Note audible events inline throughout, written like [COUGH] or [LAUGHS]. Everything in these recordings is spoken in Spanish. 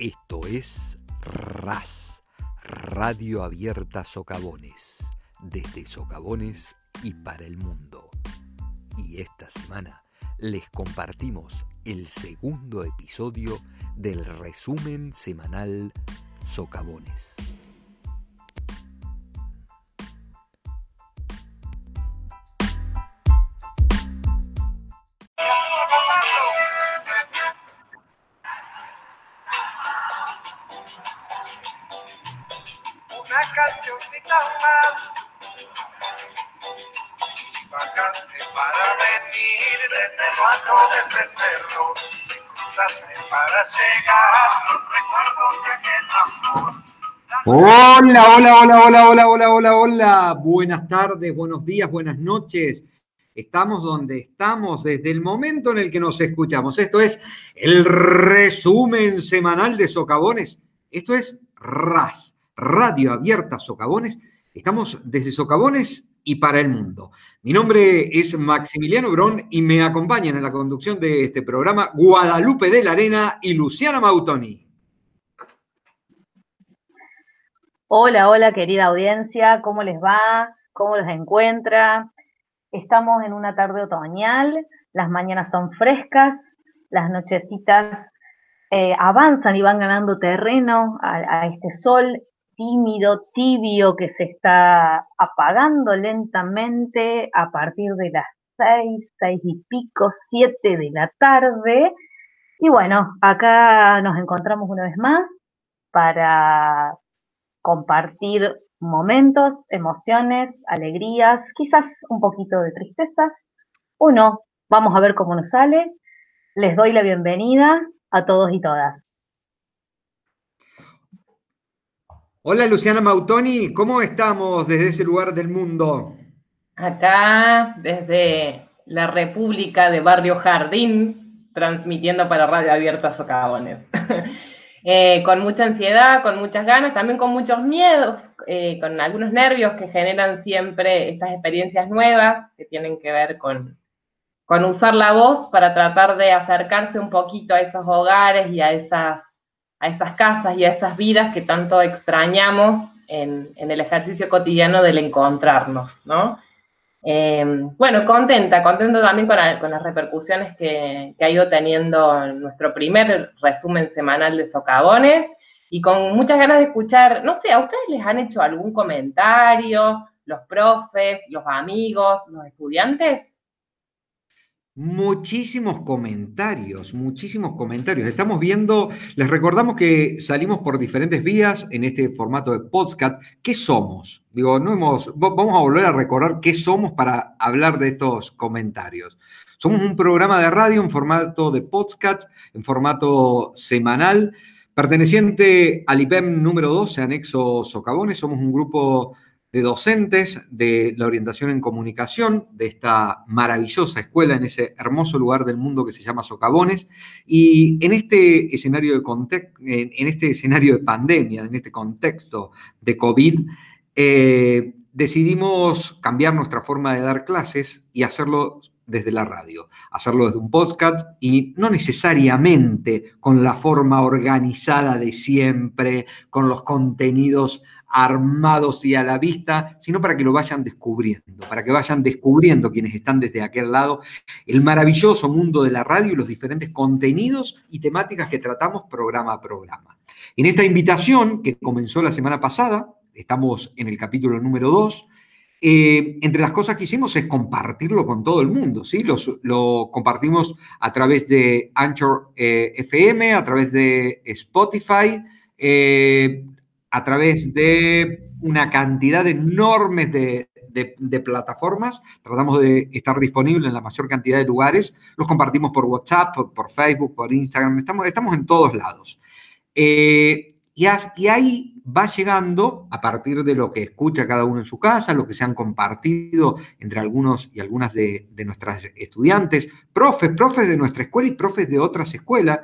Esto es RAS, Radio Abierta Socavones, desde Socavones y para el mundo. Y esta semana les compartimos el segundo episodio del resumen semanal Socavones. Hola, hola, hola, hola, hola, hola, hola, hola. Buenas tardes, buenos días, buenas noches. Estamos donde estamos desde el momento en el que nos escuchamos. Esto es el resumen semanal de Socavones. Esto es RAS, Radio Abierta Socavones. Estamos desde Socavones y para el mundo. Mi nombre es Maximiliano Brón y me acompañan en la conducción de este programa Guadalupe de la Arena y Luciana Mautoni. Hola, hola querida audiencia, ¿cómo les va? ¿Cómo los encuentra? Estamos en una tarde otoñal, las mañanas son frescas, las nochecitas eh, avanzan y van ganando terreno a, a este sol tímido, tibio, que se está apagando lentamente a partir de las seis, seis y pico, siete de la tarde. Y bueno, acá nos encontramos una vez más para compartir momentos, emociones, alegrías, quizás un poquito de tristezas o no. Vamos a ver cómo nos sale. Les doy la bienvenida a todos y todas. Hola Luciana Mautoni, ¿cómo estamos desde ese lugar del mundo? Acá, desde la República de Barrio Jardín, transmitiendo para Radio Abierta Socavones. [LAUGHS] eh, con mucha ansiedad, con muchas ganas, también con muchos miedos, eh, con algunos nervios que generan siempre estas experiencias nuevas que tienen que ver con, con usar la voz para tratar de acercarse un poquito a esos hogares y a esas a esas casas y a esas vidas que tanto extrañamos en, en el ejercicio cotidiano del encontrarnos, ¿no? Eh, bueno, contenta, contenta también con, la, con las repercusiones que, que, ha ido teniendo nuestro primer resumen semanal de socavones y con muchas ganas de escuchar, no sé, ¿a ustedes les han hecho algún comentario, los profes, los amigos, los estudiantes? Muchísimos comentarios, muchísimos comentarios. Estamos viendo, les recordamos que salimos por diferentes vías en este formato de podcast. ¿Qué somos? Digo, no hemos, vamos a volver a recordar qué somos para hablar de estos comentarios. Somos un programa de radio en formato de podcast, en formato semanal, perteneciente al IPEM número 12, anexo Socavones. Somos un grupo de docentes de la orientación en comunicación de esta maravillosa escuela en ese hermoso lugar del mundo que se llama Socavones. Y en este escenario de, en este escenario de pandemia, en este contexto de COVID, eh, decidimos cambiar nuestra forma de dar clases y hacerlo desde la radio, hacerlo desde un podcast y no necesariamente con la forma organizada de siempre, con los contenidos armados y a la vista, sino para que lo vayan descubriendo, para que vayan descubriendo quienes están desde aquel lado el maravilloso mundo de la radio y los diferentes contenidos y temáticas que tratamos programa a programa. En esta invitación que comenzó la semana pasada, estamos en el capítulo número 2, eh, entre las cosas que hicimos es compartirlo con todo el mundo, ¿sí? Lo compartimos a través de Anchor eh, FM, a través de Spotify, eh, a través de una cantidad enorme de, de, plataformas. Tratamos de estar disponibles en la mayor cantidad de lugares. Los compartimos por WhatsApp, por, Facebook, por Instagram. Estamos, estamos en todos lados. Eh, y, ahí va llegando, a partir de lo que escucha cada uno en su casa, lo que se han compartido entre algunos y algunas de, de nuestras estudiantes, profes, profes de nuestra escuela y profes de otras escuelas.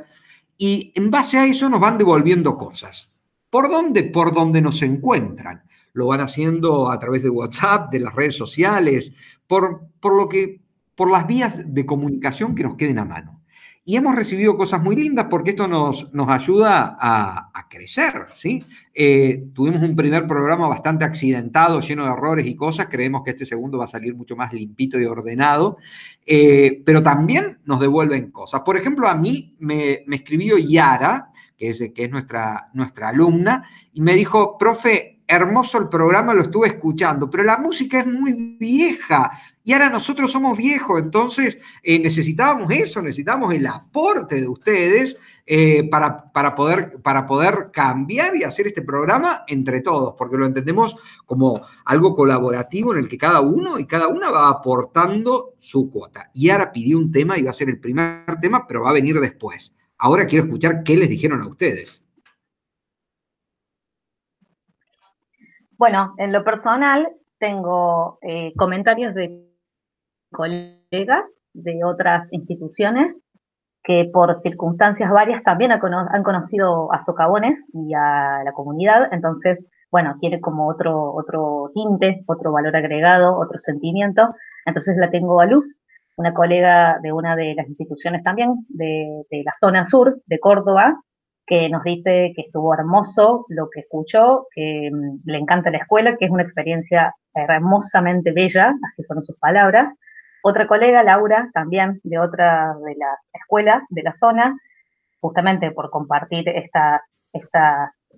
Y en base a eso nos van devolviendo cosas. ¿Por dónde? Por donde nos encuentran. Lo van haciendo a través de WhatsApp, de las redes sociales, por, por, lo que, por las vías de comunicación que nos queden a mano. y hemos recibido cosas muy lindas porque esto nos, nos ayuda a, crecer, ¿sí? Eh, tuvimos un primer programa bastante accidentado, lleno de errores y cosas, creemos que este segundo va a salir mucho más limpito y ordenado, eh, pero también nos devuelven cosas. Por ejemplo, a mí me, me escribió Yara, que es, que es nuestra, nuestra alumna, y me dijo, profe, hermoso el programa, lo estuve escuchando, pero la música es muy vieja y ahora nosotros somos viejos, entonces eh, necesitábamos eso, necesitábamos el aporte de ustedes eh, para, para, poder, para poder cambiar y hacer este programa entre todos, porque lo entendemos como algo colaborativo en el que cada uno y cada una va aportando su cuota. Y ahora pidió un tema y va a ser el primer tema, pero va a venir después. Ahora quiero escuchar qué les dijeron a ustedes. Bueno, en lo personal tengo eh, comentarios de colegas de otras instituciones que por circunstancias varias también han conocido a socavones y a la comunidad, entonces, bueno, tiene como otro, otro tinte, otro valor agregado, otro sentimiento. Entonces la tengo a Luz, una colega de una de las instituciones también de, la zona sur de Córdoba, que nos dice que estuvo hermoso lo que escuchó, que mm, le encanta la escuela, que es una experiencia hermosamente bella, así fueron sus palabras. Otra colega, Laura, también de otra de las escuelas de la zona, justamente por compartir estas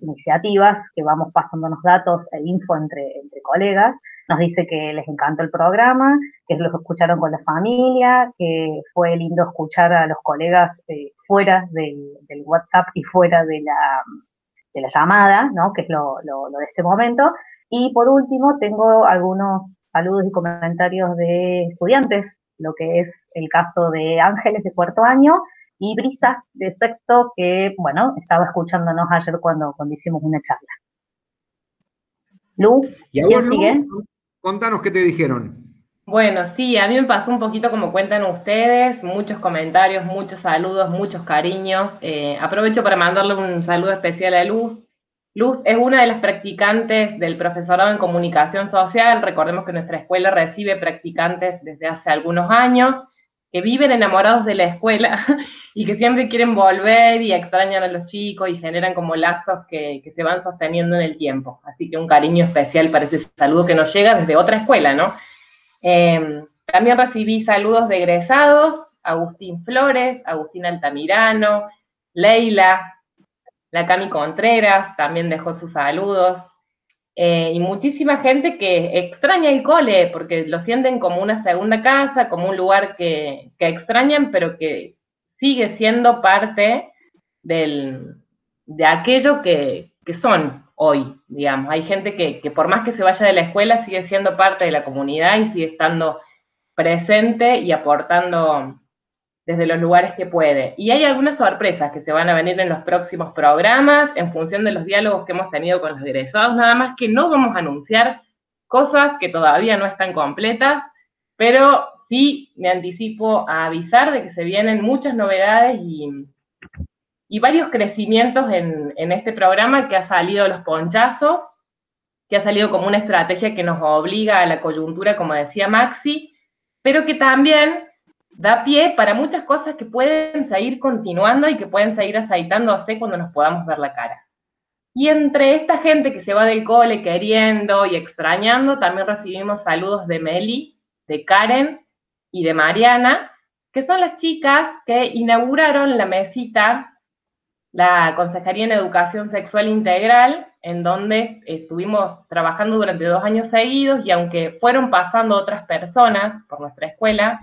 iniciativas que vamos pasándonos datos e info entre, entre colegas, nos dice que les encantó el programa, que los escucharon con la familia, que fue lindo escuchar a los colegas eh, fuera del, WhatsApp y fuera de la, de la llamada, ¿no? que es lo, lo, de este momento. Y por último, tengo algunos saludos y comentarios de estudiantes, lo que es el caso de Ángeles de cuarto año y Brisa de sexto, que, bueno, estaba escuchándonos ayer cuando, cuando hicimos una charla. Lu, ¿quién sigue? Contanos qué te dijeron. Bueno, sí, a mí me pasó un poquito como cuentan ustedes, muchos comentarios, muchos saludos, muchos cariños. Eh, aprovecho para mandarle un saludo especial a Luz. Luz es una de las practicantes del profesorado en comunicación social. Recordemos que nuestra escuela recibe practicantes desde hace algunos años que viven enamorados de la escuela [LAUGHS] y que siempre quieren volver y extrañan a los chicos y generan como lazos que, se van sosteniendo en el tiempo. Así que un cariño especial para ese saludo que nos llega desde otra escuela, ¿no? Em, también recibí saludos de egresados, Agustín Flores, Agustín Altamirano, Leila, la Cami Contreras también dejó sus saludos, eh, y muchísima gente que extraña el cole porque lo sienten como una segunda casa, como un lugar que, extrañan, pero que sigue siendo parte del, de aquello que, son hoy, digamos. Hay gente que, que, por más que se vaya de la escuela sigue siendo parte de la comunidad y sigue estando presente y aportando desde los lugares que puede. Y hay algunas sorpresas que se van a venir en los próximos programas en función de los diálogos que hemos tenido con los egresados, nada más que no vamos a anunciar cosas que todavía no están completas, pero sí me anticipo a avisar de que se vienen muchas novedades y, y varios crecimientos en, en este programa que ha salido los ponchazos, que ha salido como una estrategia que nos obliga a la coyuntura, como decía Maxi, pero que también da pie para muchas cosas que pueden seguir continuando y que pueden seguir aceitándose cuando nos podamos ver la cara. Y entre esta gente que se va del cole queriendo y extrañando, también recibimos saludos de Meli, de Karen y de Mariana, que son las chicas que inauguraron la mesita, la Consejería en Educación Sexual Integral, en donde estuvimos trabajando durante dos años seguidos y aunque fueron pasando otras personas por nuestra escuela,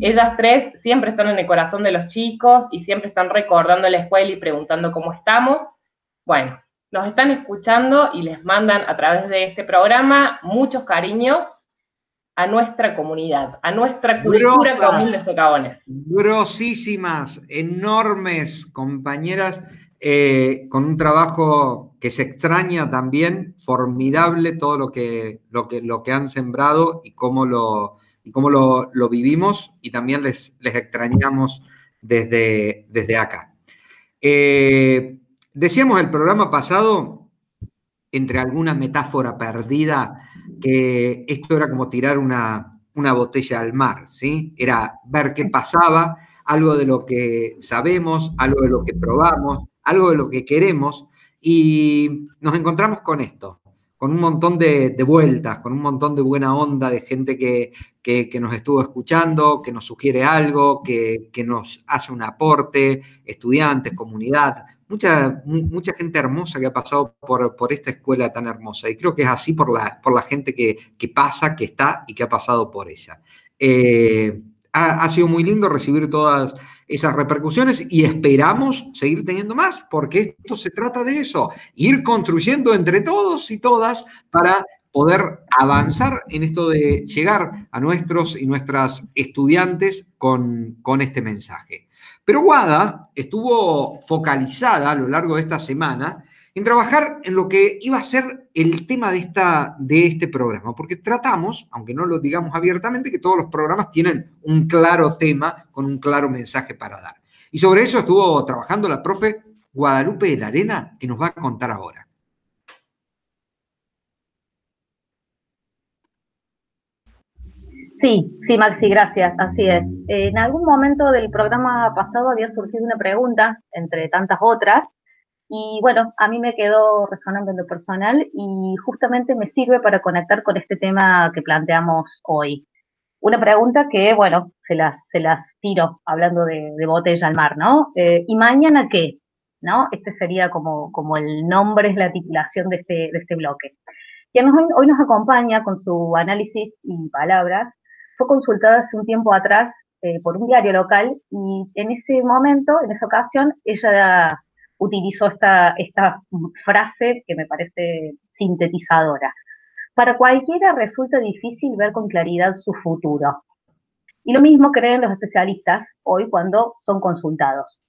ellas tres siempre están en el corazón de los chicos y siempre están recordando la escuela y preguntando cómo estamos. Bueno, nos están escuchando y les mandan a través de este programa muchos cariños a nuestra comunidad, a nuestra cultura común de socavones. Grosísimas, enormes compañeras, eh, con un trabajo que se extraña también, formidable todo lo que, lo que, lo que han sembrado y cómo lo, y cómo lo, vivimos y también les, les extrañamos desde, desde acá. Eh, decíamos el programa pasado, entre alguna metáfora perdida, que esto era como tirar una, una botella al mar, ¿sí? Era ver qué pasaba, algo de lo que sabemos, algo de lo que probamos, algo de lo que queremos, y nos encontramos con esto, con un montón de, vueltas, con un montón de buena onda, de gente que, nos estuvo escuchando, que nos sugiere algo, que, nos hace un aporte, estudiantes, comunidad, mucha, mucha gente hermosa que ha pasado por, por, esta escuela tan hermosa. Y creo que es así por la, por la gente que, pasa, que está y que ha pasado por ella. Eh, ha, sido muy lindo recibir todas esas repercusiones y esperamos seguir teniendo más, porque esto se trata de eso, ir construyendo entre todos y todas para poder avanzar en esto de llegar a nuestros y nuestras estudiantes con, con este mensaje. Pero Guada estuvo focalizada a lo largo de esta semana en trabajar en lo que iba a ser el tema de, esta, de este programa, porque tratamos, aunque no lo digamos abiertamente, que todos los programas tienen un claro tema con un claro mensaje para dar. Y sobre eso estuvo trabajando la profe Guadalupe de la Arena, que nos va a contar ahora. Sí, sí, Maxi, gracias. Así es. En algún momento del programa pasado había surgido una pregunta, entre tantas otras, y bueno, a mí me quedó resonando en lo personal y justamente me sirve para conectar con este tema que planteamos hoy. Una pregunta que, bueno, se las, se las tiro hablando de, botella al mar, ¿no? Eh, ¿Y mañana qué? ¿No? Este sería como, como el nombre, es la titulación de este, de este bloque. Quien hoy nos acompaña con su análisis y palabras fue consultada hace un tiempo atrás eh, por un diario local y en ese momento, en esa ocasión, ella utilizó esta, esta frase que me parece sintetizadora. Para cualquiera resulta difícil ver con claridad su futuro. Y lo mismo creen los especialistas hoy cuando son consultados.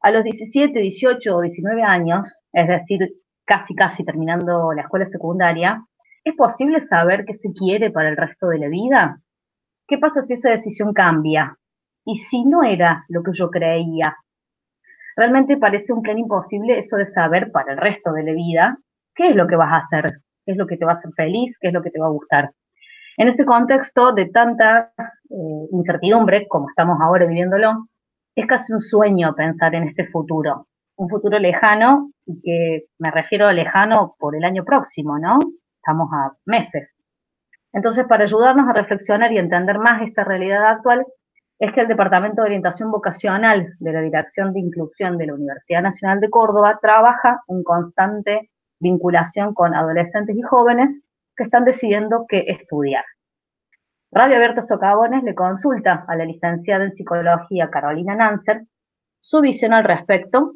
A los 17, 18 o 19 años, es decir, casi casi terminando la escuela secundaria, ¿es posible saber qué se quiere para el resto de la vida? ¿Qué pasa si esa decisión cambia? ¿Y si no era lo que yo creía? Realmente parece un plan imposible eso de saber para el resto de la vida qué es lo que vas a hacer, qué es lo que te va a hacer feliz, qué es lo que te va a gustar. En ese contexto de tanta eh, incertidumbre, como estamos ahora viviéndolo, es casi un sueño pensar en este futuro, un futuro lejano, y que me refiero a lejano por el año próximo, ¿no? Estamos a meses. Entonces, para ayudarnos a reflexionar y entender más esta realidad actual, es que el Departamento de Orientación Vocacional de la Dirección de Inclusión de la Universidad Nacional de Córdoba trabaja en constante vinculación con adolescentes y jóvenes que están decidiendo qué estudiar. Radio Abierta Socavones le consulta a la licenciada en Psicología Carolina Nancer su visión al respecto,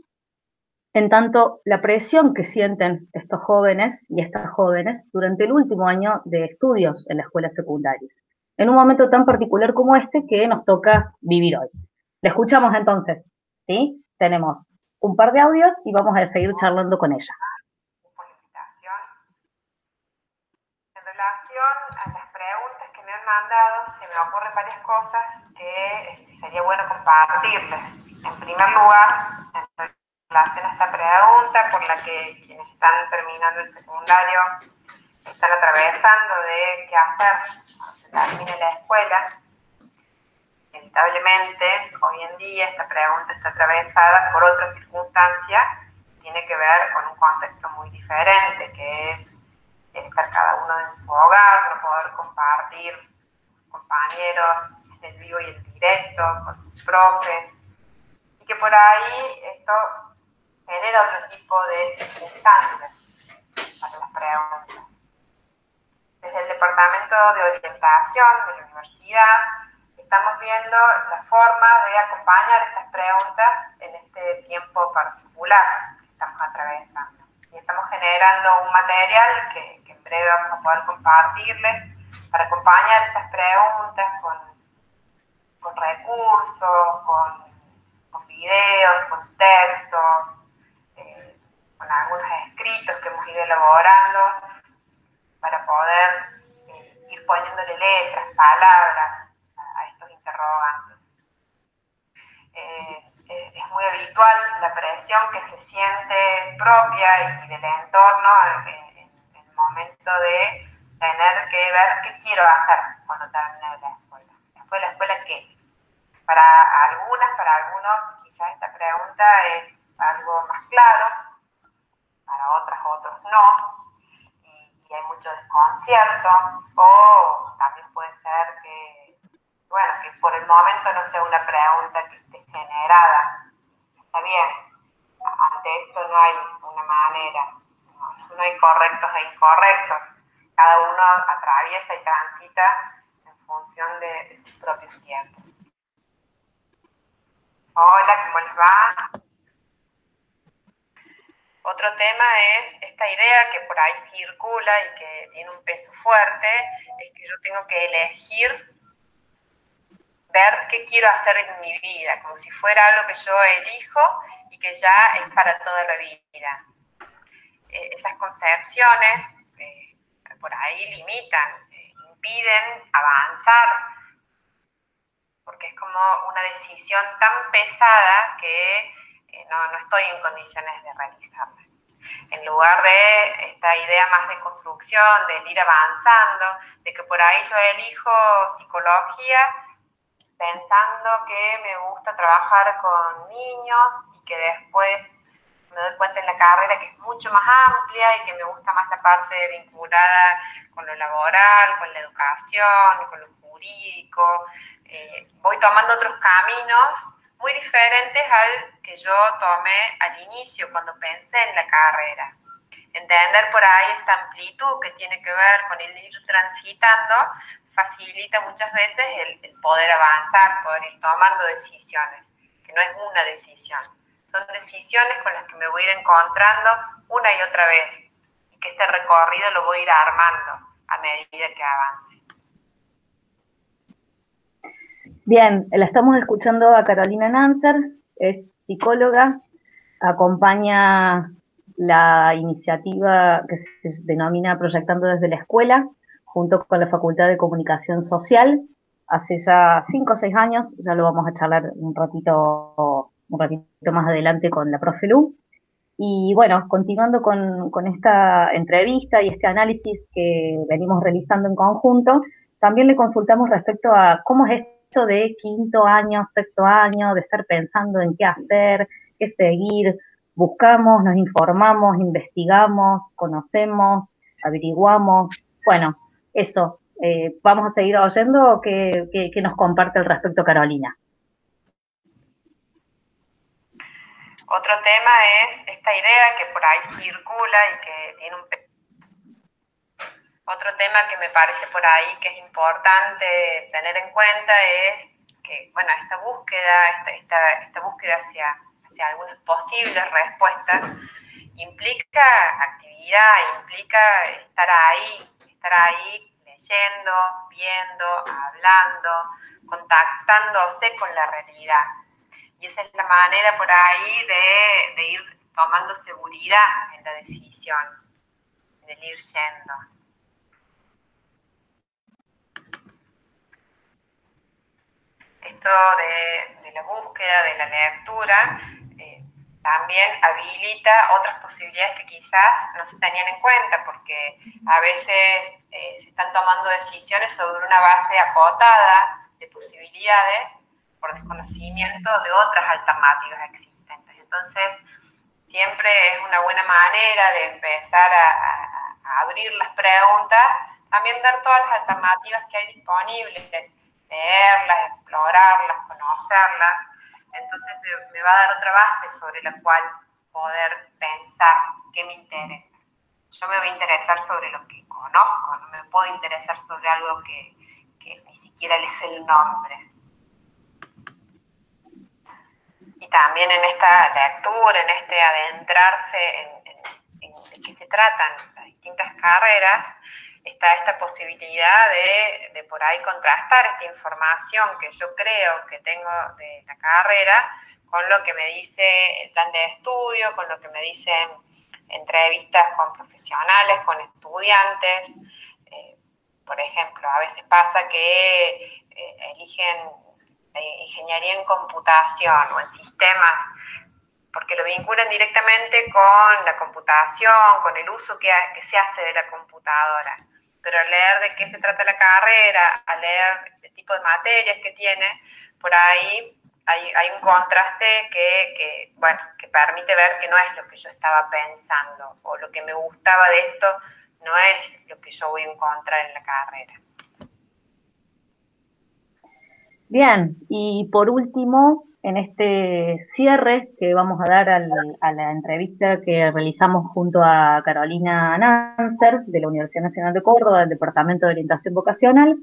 en tanto la presión que sienten estos jóvenes y estas jóvenes durante el último año de estudios en la escuela secundaria en un momento tan particular como este que nos toca vivir hoy. Le escuchamos entonces, ¿sí? Tenemos un par de audios y vamos a seguir charlando con ella. En relación a las preguntas que me han mandado, se me ocurren varias cosas que este, sería bueno compartirles. En primer lugar, en relación a esta pregunta por la que quienes están terminando el secundario están atravesando de qué hacer cuando se termine la escuela. Inevitablemente, hoy en día esta pregunta está atravesada por otra circunstancia, tiene que ver con un contexto muy diferente, que es estar cada uno en su hogar, no poder compartir con sus compañeros en el vivo y en directo, con sus profes, y que por ahí esto genera otro tipo de circunstancias para las preguntas desde el Departamento de Orientación de la Universidad, estamos viendo la forma de acompañar estas preguntas en este tiempo particular que estamos atravesando. Y estamos generando un material que, en breve vamos a poder compartirles para acompañar estas preguntas con, con recursos, con, con, videos, con textos, eh, con algunos escritos que hemos ido elaborando para poder eh, ir poniéndole letras, palabras a, estos interrogantes. Eh, eh, es muy habitual la presión que se siente propia y del entorno en, el momento de tener que ver qué quiero hacer cuando termine la escuela. Después de la escuela, ¿qué? Para algunas, para algunos, quizás esta pregunta es algo más claro, para otras, otros no, hay mucho desconcierto, o también puede ser que, bueno, que por el momento no sea una pregunta que esté generada. Está bien, ante esto no hay una manera, no, no hay correctos e incorrectos, cada uno atraviesa y transita en función de, de sus propios tiempos. Hola, ¿cómo les va? Otro tema es esta idea que por ahí circula y que tiene un peso fuerte, es que yo tengo que elegir ver qué quiero hacer en mi vida, como si fuera algo que yo elijo y que ya es para toda la vida. Eh, esas concepciones eh, por ahí limitan, eh, impiden avanzar, porque es como una decisión tan pesada que no, no estoy en condiciones de realizarla. En lugar de esta idea más de construcción, de ir avanzando, de que por ahí yo elijo psicología pensando que me gusta trabajar con niños y que después me doy cuenta en la carrera que es mucho más amplia y que me gusta más la parte vinculada con lo laboral, con la educación, con lo jurídico. Eh, voy tomando otros caminos muy diferentes al que yo tomé al inicio cuando pensé en la carrera. Entender por ahí esta amplitud que tiene que ver con el ir transitando facilita muchas veces el, el poder avanzar, poder ir tomando decisiones, que no es una decisión, son decisiones con las que me voy a ir encontrando una y otra vez y que este recorrido lo voy a ir armando a medida que avance. Bien, la estamos escuchando a Carolina Nancer, es psicóloga, acompaña la iniciativa que se denomina Proyectando desde la Escuela, junto con la Facultad de Comunicación Social. Hace ya cinco o seis años, ya lo vamos a charlar un ratito, un ratito más adelante con la profe Lu. Y bueno, continuando con, con esta entrevista y este análisis que venimos realizando en conjunto, también le consultamos respecto a cómo es de quinto año, sexto año, de estar pensando en qué hacer, qué seguir, buscamos, nos informamos, investigamos, conocemos, averiguamos. Bueno, eso. Eh, vamos a seguir oyendo que, que, que nos comparte al respecto Carolina. Otro tema es esta idea que por ahí circula y que tiene un otro tema que me parece por ahí que es importante tener en cuenta es que, bueno, esta búsqueda, esta, esta, búsqueda hacia, hacia algunas posibles respuestas implica actividad, implica estar ahí, estar ahí leyendo, viendo, hablando, contactándose con la realidad. Y esa es la manera por ahí de, de ir tomando seguridad en la decisión, en el ir yendo. Esto de, de, la búsqueda, de la lectura, eh, también habilita otras posibilidades que quizás no se tenían en cuenta, porque a veces eh, se están tomando decisiones sobre una base acotada de posibilidades por desconocimiento de otras alternativas existentes. Entonces, siempre es una buena manera de empezar a, a, a abrir las preguntas, también ver todas las alternativas que hay disponibles leerlas, explorarlas, conocerlas. Entonces me, va a dar otra base sobre la cual poder pensar qué me interesa. Yo me voy a interesar sobre lo que conozco, no me puedo interesar sobre algo que, ni siquiera le sé el nombre. Y también en esta lectura, en este adentrarse en, qué se tratan las distintas carreras, está esta posibilidad de, por ahí contrastar esta información que yo creo que tengo de la carrera con lo que me dice el plan de estudio, con lo que me dicen entrevistas con profesionales, con estudiantes. Eh, por ejemplo, a veces pasa que eh, eligen eh, ingeniería en computación o en sistemas porque lo vinculan directamente con la computación, con el uso que se hace de la computadora pero al leer de qué se trata la carrera, al leer el tipo de materias que tiene, por ahí hay, un contraste que, bueno, que permite ver que no es lo que yo estaba pensando o lo que me gustaba de esto no es lo que yo voy a encontrar en la carrera. Bien, y por último, en este cierre que vamos a dar a la entrevista que realizamos junto a Carolina Nancer de la Universidad Nacional de Córdoba, del Departamento de Orientación Vocacional,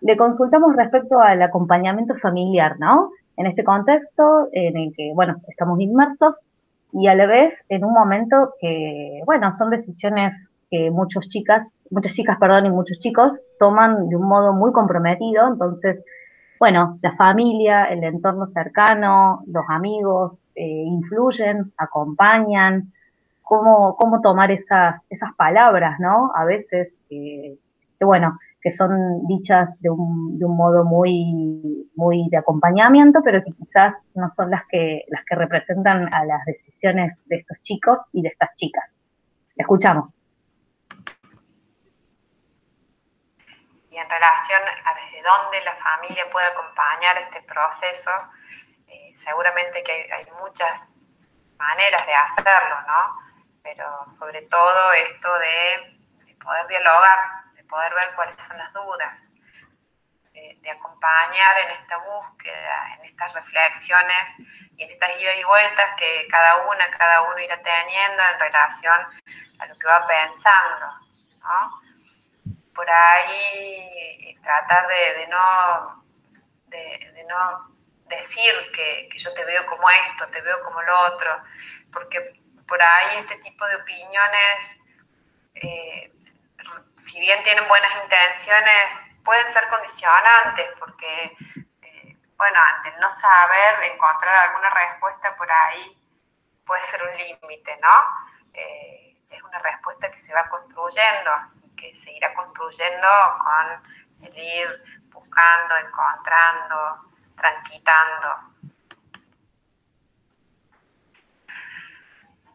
le consultamos respecto al acompañamiento familiar, ¿no? En este contexto en el que, bueno, estamos inmersos y a la vez en un momento que, bueno, son decisiones que muchas chicas, muchas chicas, perdón, y muchos chicos toman de un modo muy comprometido, entonces bueno, la familia, el entorno cercano, los amigos, eh, influyen, acompañan, cómo, cómo tomar esas, esas palabras, ¿no? A veces, que, bueno, que son dichas de un, de un modo muy, muy de acompañamiento, pero que quizás no son las que, las que representan a las decisiones de estos chicos y de estas chicas. Escuchamos. y en relación a desde dónde la familia puede acompañar este proceso, eh, seguramente que hay, muchas maneras de hacerlo, ¿no? Pero sobre todo esto de, poder dialogar, de poder ver cuáles son las dudas, de, acompañar en esta búsqueda, en estas reflexiones y en estas idas y vueltas que cada una, cada uno irá teniendo en relación a lo que va pensando, ¿no? Por ahí eh, tratar de, no, de, no decir que, yo te veo como esto, te veo como lo otro, porque por ahí este tipo de opiniones, eh, si bien tienen buenas intenciones, pueden ser condicionantes, porque, eh, bueno, ante no saber encontrar alguna respuesta por ahí puede ser un límite, ¿no? es una respuesta que se va construyendo que se irá construyendo con el ir buscando, encontrando, transitando.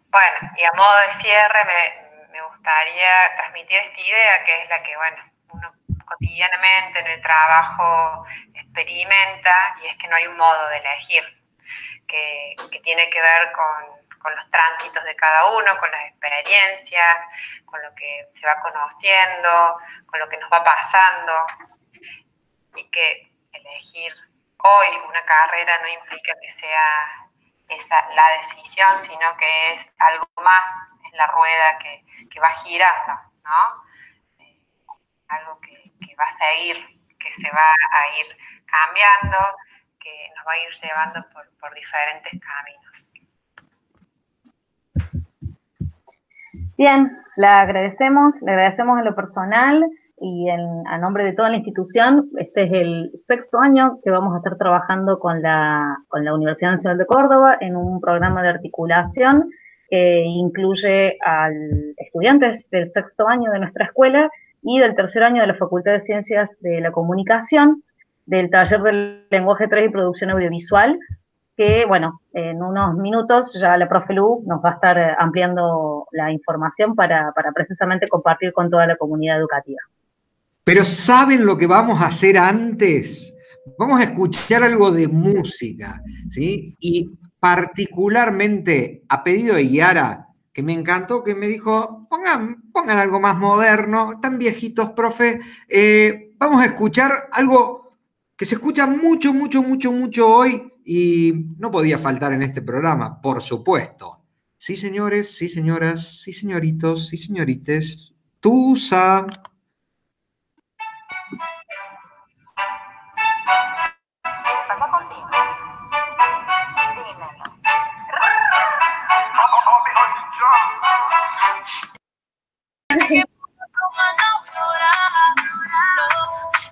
Bueno, y a modo de cierre me, me gustaría transmitir esta idea que es la que, bueno, uno cotidianamente en el trabajo experimenta y es que no hay un modo de elegir, que, que tiene que ver con con los tránsitos de cada uno, con las experiencias, con lo que se va conociendo, con lo que nos va pasando. Y que elegir hoy una carrera no implica que sea esa la decisión, sino que es algo más en la rueda que, va girando, ¿no? Eh, algo que, va a seguir, que se va a ir cambiando, que nos va a ir llevando por diferentes caminos. Bien, le agradecemos, le agradecemos en lo personal y en, a nombre de toda la institución. Este es el sexto año que vamos a estar trabajando con la, con la Universidad Nacional de Córdoba en un programa de articulación que incluye a estudiantes del sexto año de nuestra escuela y del tercer año de la Facultad de Ciencias de la Comunicación, del taller del lenguaje 3 y producción audiovisual, que, bueno, en unos minutos ya la profe Lu nos va a estar eh, ampliando la información para, precisamente compartir con toda la comunidad educativa. Pero ¿saben lo que vamos a hacer antes? Vamos a escuchar algo de música, ¿sí? Y particularmente a pedido de Yara, que me encantó, que me dijo, pongan, pongan algo más moderno, están viejitos, profe, eh, vamos a escuchar algo que se escucha mucho, mucho, mucho, mucho hoy y no podía faltar en este programa, por supuesto. Sí, señores, sí, señoras, sí, señoritos, sí, señorites. Tusa.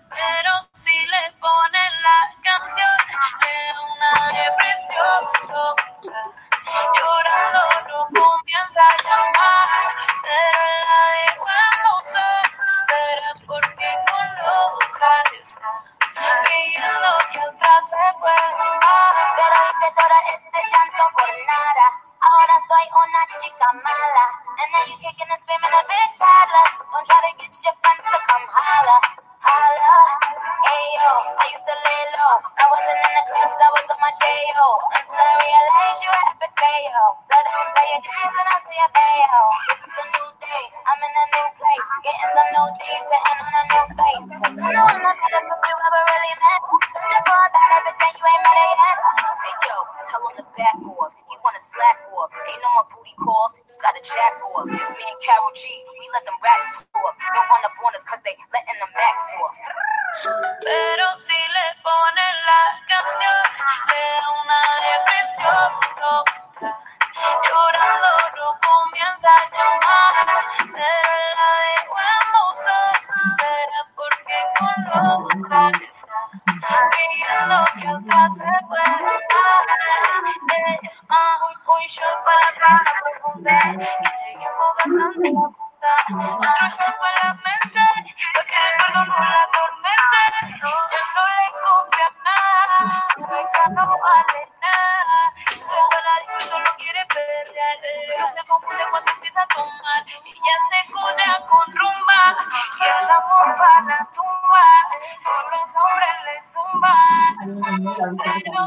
pero si le ponen este llanto por nada. Ahora soy una chica mala. And now you kicking and screaming a big toddler. Don't try to get your friends to come. holla, holla. Ayo, I used to lay low. I wasn't in the clubs, I was on my J.O. Until I realized you were epic fail. So don't tell your guys and I'll see a KO. Rats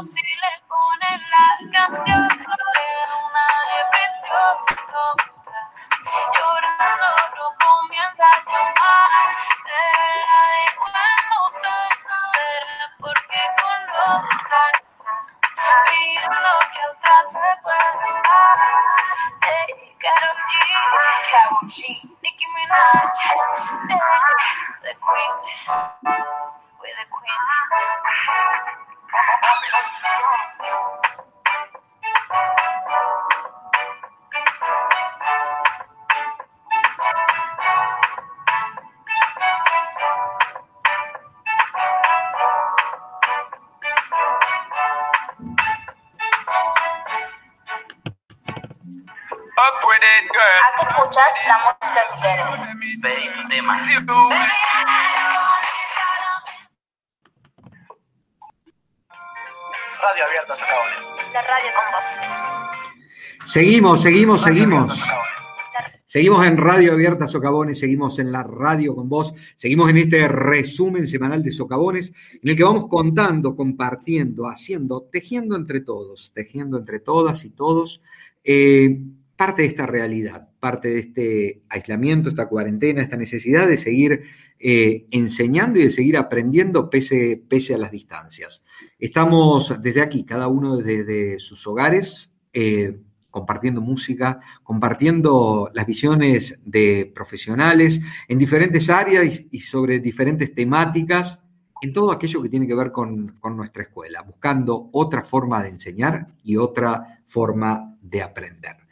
mm. La música que quieres. Pedí tu tema. Radio Abierta Socabones. La radio con vos. Seguimos, seguimos, seguimos. Seguimos en Radio Abierta Socavones, seguimos en la radio con vos, seguimos en este resumen semanal de Socavones, en el que vamos contando, compartiendo, haciendo, tejiendo entre todos, tejiendo entre todas y todos, eh, parte de esta realidad, parte de este aislamiento, esta cuarentena, esta necesidad de seguir eh, enseñando y de seguir aprendiendo pese, a las distancias. Estamos desde aquí, cada uno desde sus hogares, eh, compartiendo música, compartiendo las visiones de profesionales en diferentes áreas y, sobre diferentes temáticas, en todo aquello que tiene que ver con nuestra escuela, buscando otra forma de enseñar y otra forma de aprender.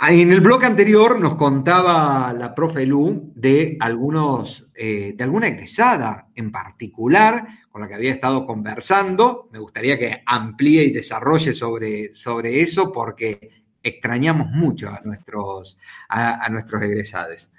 En el blog anterior nos contaba la profe Lu de algunos, eh, de alguna egresada en particular con la que había estado conversando. Me gustaría que amplíe y desarrolle sobre, sobre eso porque extrañamos mucho a nuestros, a nuestros egresados.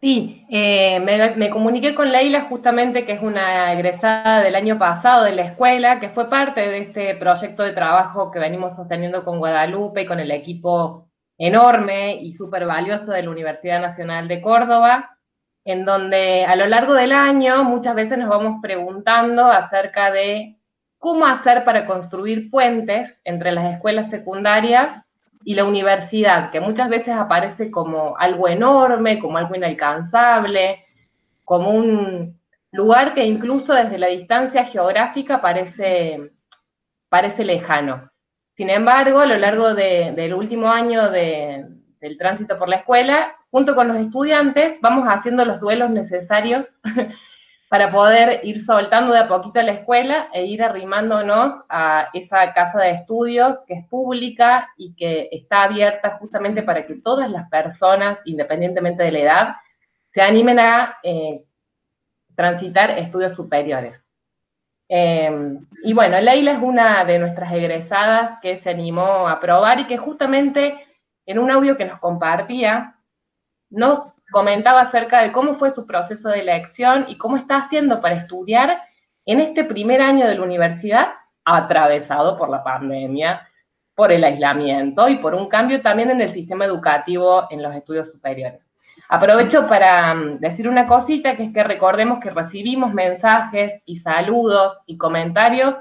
Sí, eh, me, me comuniqué con Leila justamente, que es una egresada del año pasado de la escuela, que fue parte de este proyecto de trabajo que venimos sosteniendo con Guadalupe y con el equipo enorme y súper valioso de la Universidad Nacional de Córdoba, en donde a lo largo del año muchas veces nos vamos preguntando acerca de cómo hacer para construir puentes entre las escuelas secundarias y la universidad, que muchas veces aparece como algo enorme, como algo inalcanzable, como un lugar que incluso desde la distancia geográfica parece, parece lejano. Sin embargo, a lo largo de, del último año de, del tránsito por la escuela, junto con los estudiantes, vamos haciendo los duelos necesarios [LAUGHS] para poder ir soltando de a poquito la escuela e ir arrimándonos a esa casa de estudios que es pública y que está abierta justamente para que todas las personas, independientemente de la edad, se animen a eh, transitar estudios superiores. Eh, y bueno, Leila es una de nuestras egresadas que se animó a probar y que justamente en un audio que nos compartía, nos comentaba acerca de cómo fue su proceso de elección y cómo está haciendo para estudiar en este primer año de la universidad, atravesado por la pandemia, por el aislamiento y por un cambio también en el sistema educativo en los estudios superiores. Aprovecho para mm, decir una cosita, que es que recordemos que recibimos mensajes y saludos y comentarios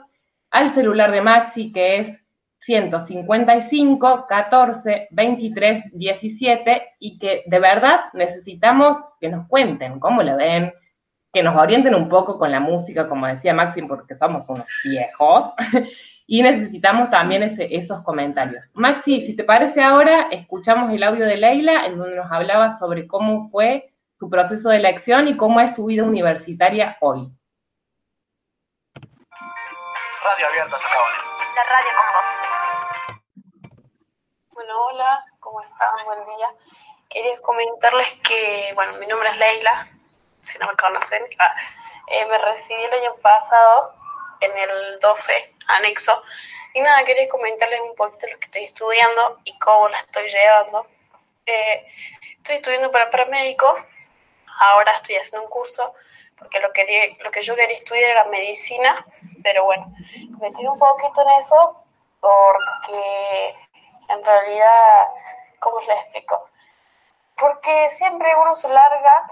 al celular de Maxi, que es 155 14 23 17 y que de verdad necesitamos que nos cuenten cómo lo ven, que nos orienten un poco con la música, como decía Maxi, porque somos unos viejos, [LAUGHS] y necesitamos también esos comentarios. Maxi, si te parece ahora, escuchamos el audio de Leila, en donde nos hablaba sobre cómo fue su proceso de elección y cómo es su vida universitaria hoy. Radio Abierta Socabones. La radio con vos. Bueno, hola, ¿cómo están? Buen día. Quería comentarles que, bueno, mi nombre es Leila, si no me conocen. Ah, eh, me recibí el año pasado en el 12, anexo. Y nada, quería comentarles un poquito lo que estoy estudiando y cómo la estoy llevando. Eh, estoy estudiando para paramédico, ahora estoy haciendo un curso porque lo, quería, lo que yo quería estudiar era medicina, pero bueno, me metí un poquito en eso porque en realidad, ¿cómo les explico? Porque siempre uno se larga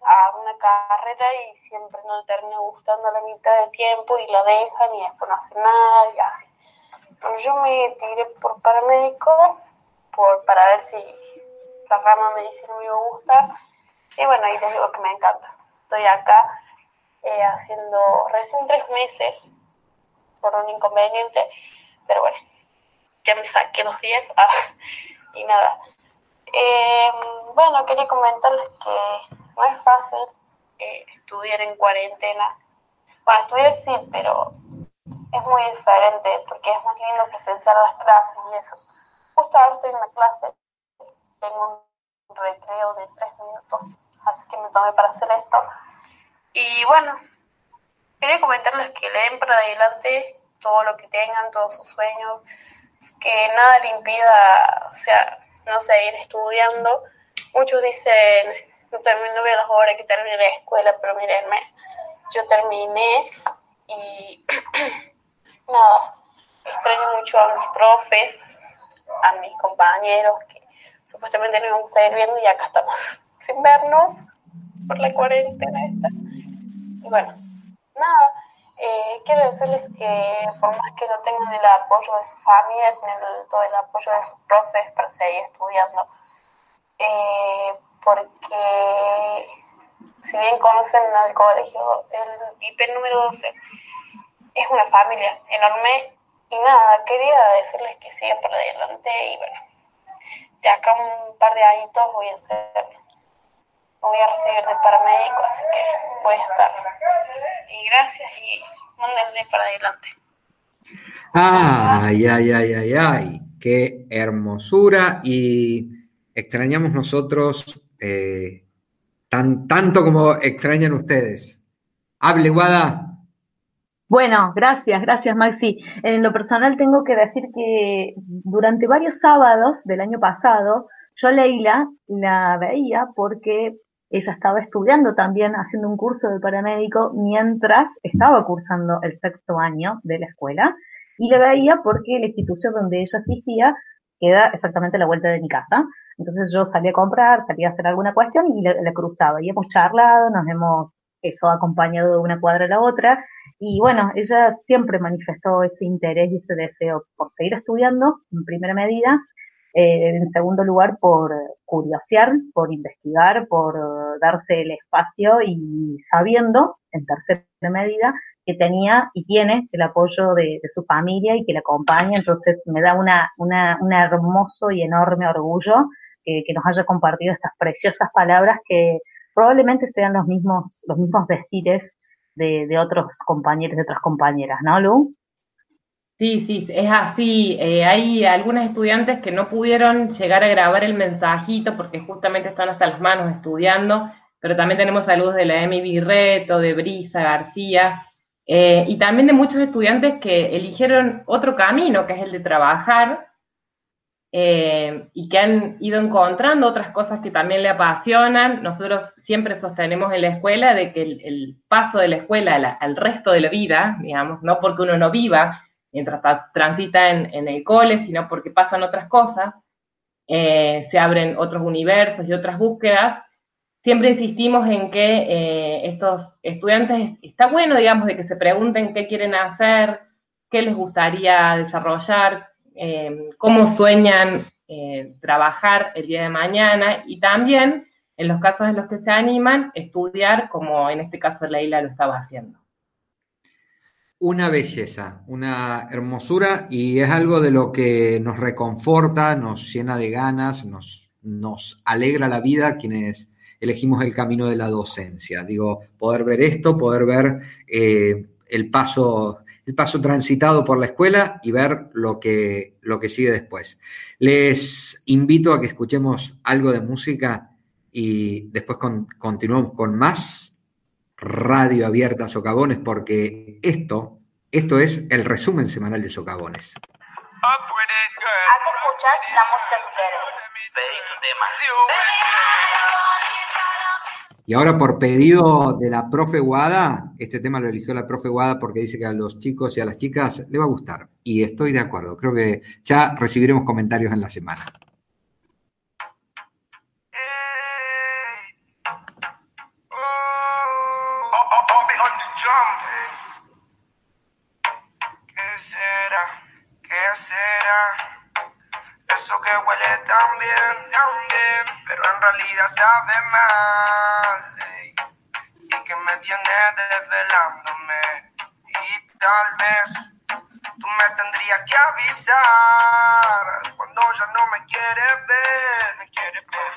a una carrera y siempre no le termina gustando la mitad de tiempo y la dejan y después no hacen nada y así. Pero yo me tiré por paramédico por, para ver si la rama medicina me iba a gustar y bueno, ahí les digo que me encanta estoy acá eh, haciendo recién tres meses por un inconveniente, pero bueno, ya me saqué los 10 [LAUGHS] ah, y nada. Eh, bueno, quería comentarles que no es fácil eh, estudiar en cuarentena. Bueno, estudiar sí, pero es muy diferente porque es más lindo presenciar las clases y eso. Justo ahora estoy en la clase, tengo un recreo de tres minutos así que me tomé para hacer esto. Y bueno, quería comentarles que le den para adelante todo lo que tengan, todos sus sueños, que nada le impida, o sea, no sé, ir estudiando. Muchos dicen, no, termino, no veo las horas que termine la escuela, pero mírenme, yo terminé y [CLEARS THROAT] nada, extraño mucho a mis profes, a mis compañeros que supuestamente nos íbamos a ir viendo y acá estamos [LAUGHS] sin vernos por la cuarentena esta. Y bueno, nada, eh, quiero decirles que por más que no tengan el apoyo de sus familias ni todo el apoyo de sus profes para seguir estudiando, eh, porque si bien conocen al colegio, el IP número 12 es una familia enorme y nada, quería decirles que sigan para adelante y bueno, de acá un par de añitos voy a ser voy a recibir de paramédico, así que voy a estar. Y gracias y mándenle para adelante. Ay, ay, ay, ay, ay, qué hermosura y extrañamos nosotros eh, tan, tanto como extrañan ustedes. Hable, Guada. Bueno, gracias, gracias Maxi. En lo personal tengo que decir que durante varios sábados del año pasado, yo Leila la veía porque ella estaba estudiando también, haciendo un curso de paramédico mientras estaba cursando el sexto año de la escuela y le veía porque la institución donde ella asistía queda exactamente a la vuelta de mi casa. Entonces yo salí a comprar, salí a hacer alguna cuestión y la, cruzaba. Y hemos charlado, nos hemos eso acompañado de una cuadra a la otra. Y bueno, ella siempre manifestó ese interés y ese deseo por seguir estudiando en primera medida eh, en segundo lugar, por curiosear, por investigar, por darse el espacio y sabiendo, en tercera medida, que tenía y tiene el apoyo de, su familia y que la acompaña. Entonces me da una, una, un hermoso y enorme orgullo que, nos haya compartido estas preciosas palabras que probablemente sean los mismos, los mismos decires de, de otros compañeros, de otras compañeras, ¿no, Lu? Sí, sí, es así. Eh, hay algunos estudiantes que no pudieron llegar a grabar el mensajito porque justamente están hasta las manos estudiando, pero también tenemos saludos de la Emi Virreto, de Brisa García, eh, y también de muchos estudiantes que eligieron otro camino, que es el de trabajar, eh, y que han ido encontrando otras cosas que también le apasionan. Nosotros siempre sostenemos en la escuela de que el, paso de la escuela al resto de la vida, digamos, no porque uno no viva, mientras transita en, el cole, sino porque pasan otras cosas, eh, se abren otros universos y otras búsquedas, siempre insistimos en que eh, estos estudiantes, está bueno, digamos, de que se pregunten qué quieren hacer, qué les gustaría desarrollar, eh, cómo sueñan eh, trabajar el día de mañana y también, en los casos en los que se animan, estudiar como en este caso Leila lo estaba haciendo. Una belleza, una hermosura y es algo de lo que nos reconforta, nos llena de ganas, nos, nos alegra la vida quienes elegimos el camino de la docencia. Digo, poder ver esto, poder ver eh, el, paso, el paso transitado por la escuela y ver lo que, lo que sigue después. Les invito a que escuchemos algo de música y después continuamos con más radio abierta Socavones porque esto, esto es el resumen semanal de Socavones. Aquí escuchas la música que quieres. Pedí tu tema. Y ahora por pedido de la profe Guada, este tema lo eligió la profe Guada porque dice que a los chicos y a las chicas le va a gustar. Y estoy de acuerdo, creo que ya recibiremos comentarios en la semana. Eso que huele tan bien, tan bien, pero en realidad sabe mal. Y que me tiene desvelándome. Y tal vez tú me tendrías que avisar cuando ya no me quieres ver. Me quieres ver.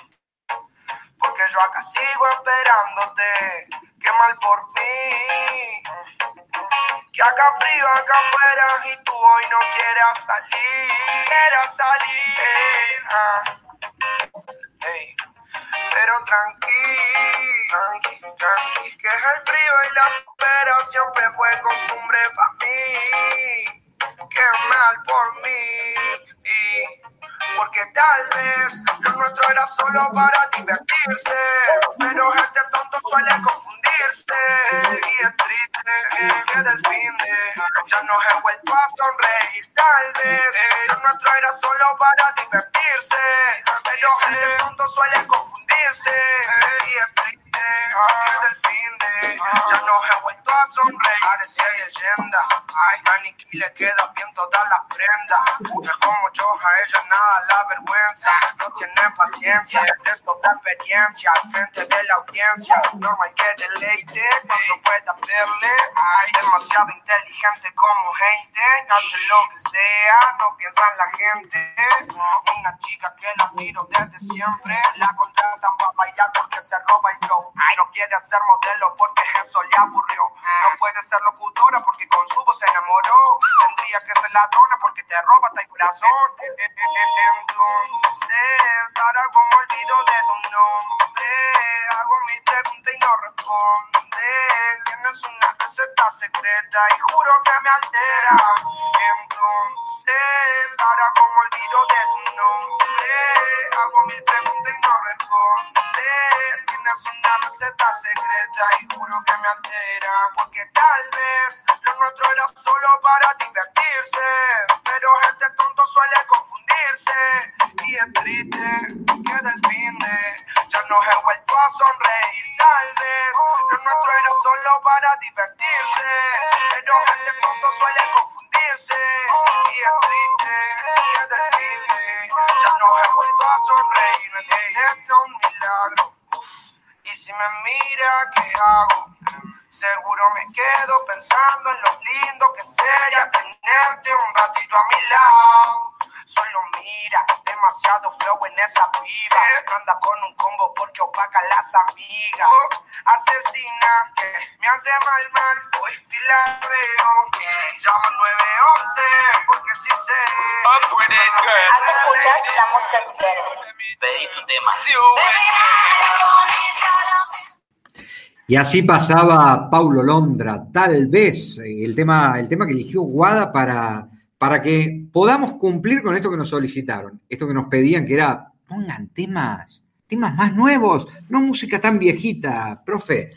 Porque yo acá sigo esperándote. Qué mal por mí. Que haga frío acá afuera y tú hoy no quieras salir. Quieras salir. ah. Ey. Pero tranqui, tranqui, tranqui, que es el frío y la espera siempre fue costumbre para mí. Qué mal por mí. Porque tal vez lo nuestro era solo para divertirse. Pero este tonto suele Y es triste que del fin de ya no he vuelto a sonreír. Tal vez lo nuestro era solo para divertirse. Pero este tonto suele confundirse. Y es triste que del fin de ya no he vuelto a sonreír. Parecía leyenda. Ay, a Nicky le queda bien todas las prendas. Que como yo a ella nada la vergüenza. No tiene paciencia, es toda experiencia al frente de la audiencia. Normal que deleite cuando pueda verle. Ay, demasiado inteligente como Einstein. Hace lo que sea, no piensa en la gente. Una chica que la tiro desde siempre. La contratan para bailar porque se roba el flow. Ay, no quiere ser modelo porque eso le aburrió. No puede ser locutora porque con su voz se enamoró. Tendría que ser ladrona porque te roba hasta el corazón. Entonces, ahora como olvido de tu nombre, hago mi pregunta y no responde. Tienes una receta secreta y juro que me altera. Entonces, ahora como olvido de tu nombre, hago mil preguntas y no responde. Tienes una receta secreta y juro que me altera. Porque tal vez lo nuestro era solo para divertirse. Pero este tonto suele confundirse. Y es triste que del fin de ya no he vuelto a sonreír. Tal vez lo nuestro era solo para divertirse. Pero este tonto suele confundirse. Y es triste que del fin de ya no he vuelto a sonreír. Ey, Esto es un milagro. Y si me mira, ¿qué hago? Seguro me quedo pensando en lo lindo que sería tenerte un ratito a mi lado. Solo mira, demasiado flow en esa piba. Anda con un combo porque opaca a las amigas. Asesina, que me hace mal, mal. Hoy si la veo, llama 911 porque si sé. La música que quieres. Pedí tu tema. Y así pasaba Paulo Londra, tal vez, eh, el tema, el tema que eligió Guada para, para que podamos cumplir con esto que nos solicitaron, esto que nos pedían, que era pongan temas, temas más nuevos, no música tan viejita, profe.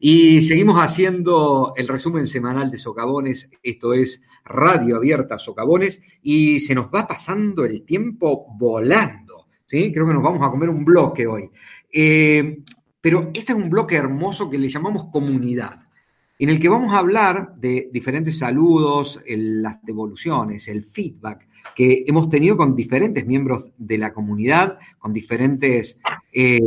Y seguimos haciendo el resumen semanal de Socavones, esto es Radio Abierta Socavones, y se nos va pasando el tiempo volando, ¿sí? Creo que nos vamos a comer un bloque hoy. Eh, pero este es un bloque hermoso que le llamamos comunidad, en el que vamos a hablar de diferentes saludos, las devoluciones, el feedback que hemos tenido con diferentes miembros de la comunidad, con diferentes eh,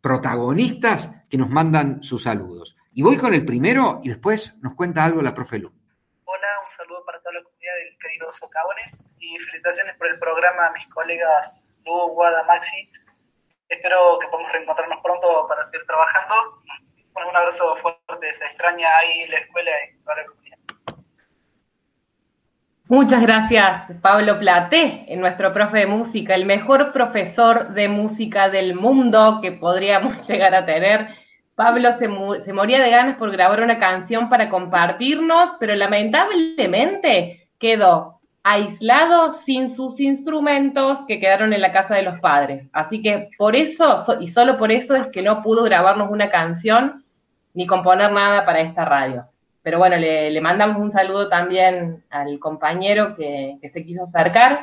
protagonistas que nos mandan sus saludos. Y voy con el primero y después nos cuenta algo la profe Lu. Hola, un saludo para toda la comunidad del querido Socavones y felicitaciones por el programa a mis colegas Lu, Guada, Maxi. Espero que podamos reencontrarnos pronto para seguir trabajando. un abrazo fuerte, se extraña ahí la escuela y toda la comunidad. Muchas gracias, Pablo Plate, nuestro profe de música, el mejor profesor de música del mundo que podríamos [LAUGHS] llegar a tener Pablo se, moría de ganas por grabar una canción para compartirnos, pero lamentablemente quedó aislado sin sus instrumentos que quedaron en la casa de los padres. Así que por eso, y solo por eso es que no pudo grabarnos una canción ni componer nada para esta radio. Pero bueno, le, mandamos un saludo también al compañero que, que se quiso acercar.